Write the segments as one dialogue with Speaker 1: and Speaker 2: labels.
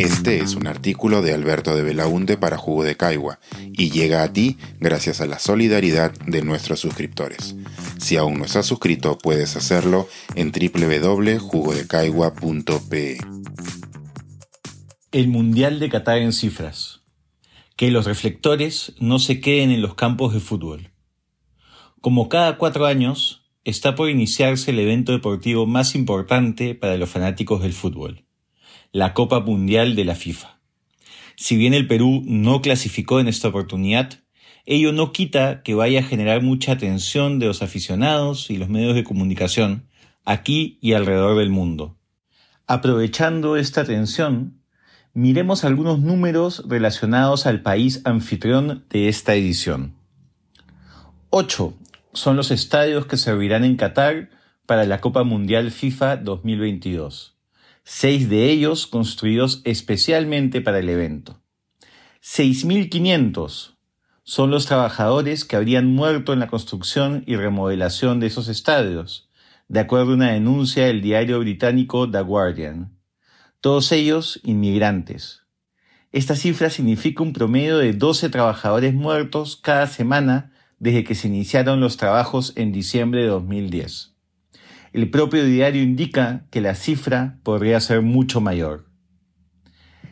Speaker 1: Este es un artículo de Alberto de Belaunte para Jugo de Caigua y llega a ti gracias a la solidaridad de nuestros suscriptores. Si aún no estás suscrito, puedes hacerlo en www.jugodecaigua.pe.
Speaker 2: El Mundial de Qatar en cifras. Que los reflectores no se queden en los campos de fútbol. Como cada cuatro años, está por iniciarse el evento deportivo más importante para los fanáticos del fútbol la Copa Mundial de la FIFA. Si bien el Perú no clasificó en esta oportunidad, ello no quita que vaya a generar mucha atención de los aficionados y los medios de comunicación aquí y alrededor del mundo. Aprovechando esta atención, miremos algunos números relacionados al país anfitrión de esta edición. Ocho son los estadios que servirán en Qatar para la Copa Mundial FIFA 2022 seis de ellos construidos especialmente para el evento. 6.500 son los trabajadores que habrían muerto en la construcción y remodelación de esos estadios, de acuerdo a una denuncia del diario británico The Guardian. Todos ellos inmigrantes. Esta cifra significa un promedio de 12 trabajadores muertos cada semana desde que se iniciaron los trabajos en diciembre de 2010. El propio diario indica que la cifra podría ser mucho mayor.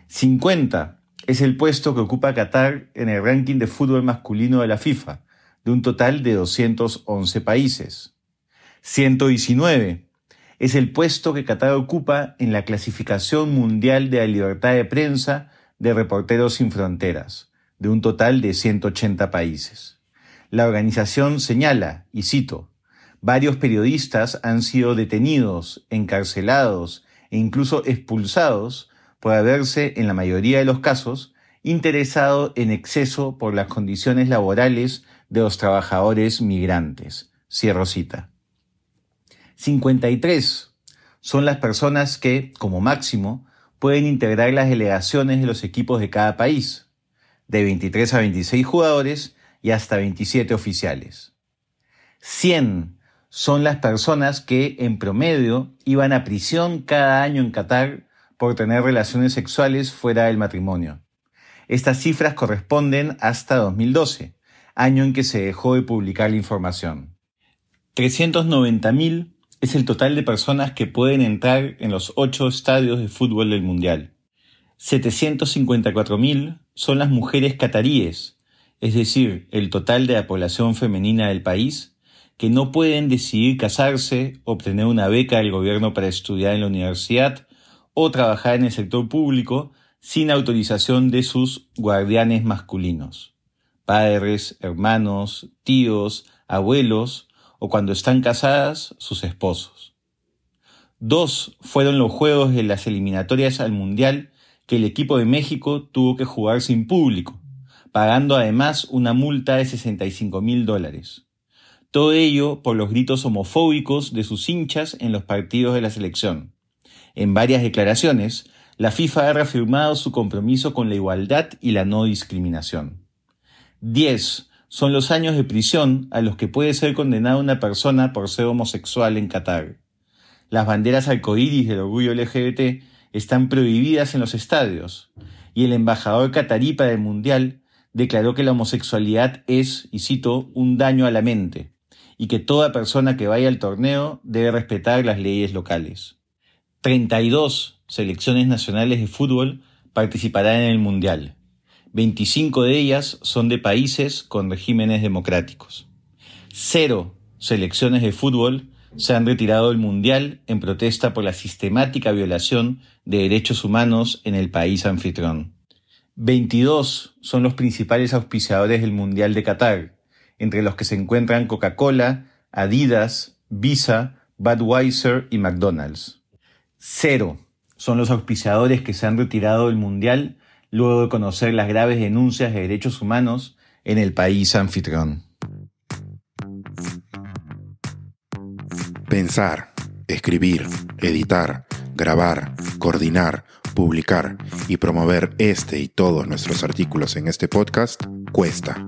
Speaker 2: 50 es el puesto que ocupa Qatar en el ranking de fútbol masculino de la FIFA, de un total de 211 países. 119 es el puesto que Qatar ocupa en la clasificación mundial de la libertad de prensa de Reporteros Sin Fronteras, de un total de 180 países. La organización señala, y cito, Varios periodistas han sido detenidos, encarcelados e incluso expulsados por haberse, en la mayoría de los casos, interesado en exceso por las condiciones laborales de los trabajadores migrantes. Cierro cita. 53 son las personas que, como máximo, pueden integrar las delegaciones de los equipos de cada país, de 23 a 26 jugadores y hasta 27 oficiales. 100 son las personas que en promedio iban a prisión cada año en Qatar por tener relaciones sexuales fuera del matrimonio. Estas cifras corresponden hasta 2012, año en que se dejó de publicar la información. 390.000 es el total de personas que pueden entrar en los ocho estadios de fútbol del Mundial. 754.000 son las mujeres cataríes, es decir, el total de la población femenina del país, que no pueden decidir casarse, obtener una beca del gobierno para estudiar en la universidad o trabajar en el sector público sin autorización de sus guardianes masculinos, padres, hermanos, tíos, abuelos o cuando están casadas, sus esposos. Dos fueron los juegos de las eliminatorias al Mundial que el equipo de México tuvo que jugar sin público, pagando además una multa de 65 mil dólares. Todo ello por los gritos homofóbicos de sus hinchas en los partidos de la selección. En varias declaraciones, la FIFA ha reafirmado su compromiso con la igualdad y la no discriminación. 10 son los años de prisión a los que puede ser condenada una persona por ser homosexual en Qatar. Las banderas arcoíris del orgullo LGBT están prohibidas en los estadios, y el embajador catarí para el Mundial declaró que la homosexualidad es, y cito, un daño a la mente, y que toda persona que vaya al torneo debe respetar las leyes locales. 32 selecciones nacionales de fútbol participarán en el Mundial. 25 de ellas son de países con regímenes democráticos. Cero selecciones de fútbol se han retirado del Mundial en protesta por la sistemática violación de derechos humanos en el país anfitrión. 22 son los principales auspiciadores del Mundial de Qatar, entre los que se encuentran Coca-Cola, Adidas, Visa, Budweiser y McDonald's. Cero son los auspiciadores que se han retirado del Mundial luego de conocer las graves denuncias de derechos humanos en el país anfitrión.
Speaker 1: Pensar, escribir, editar, grabar, coordinar, publicar y promover este y todos nuestros artículos en este podcast cuesta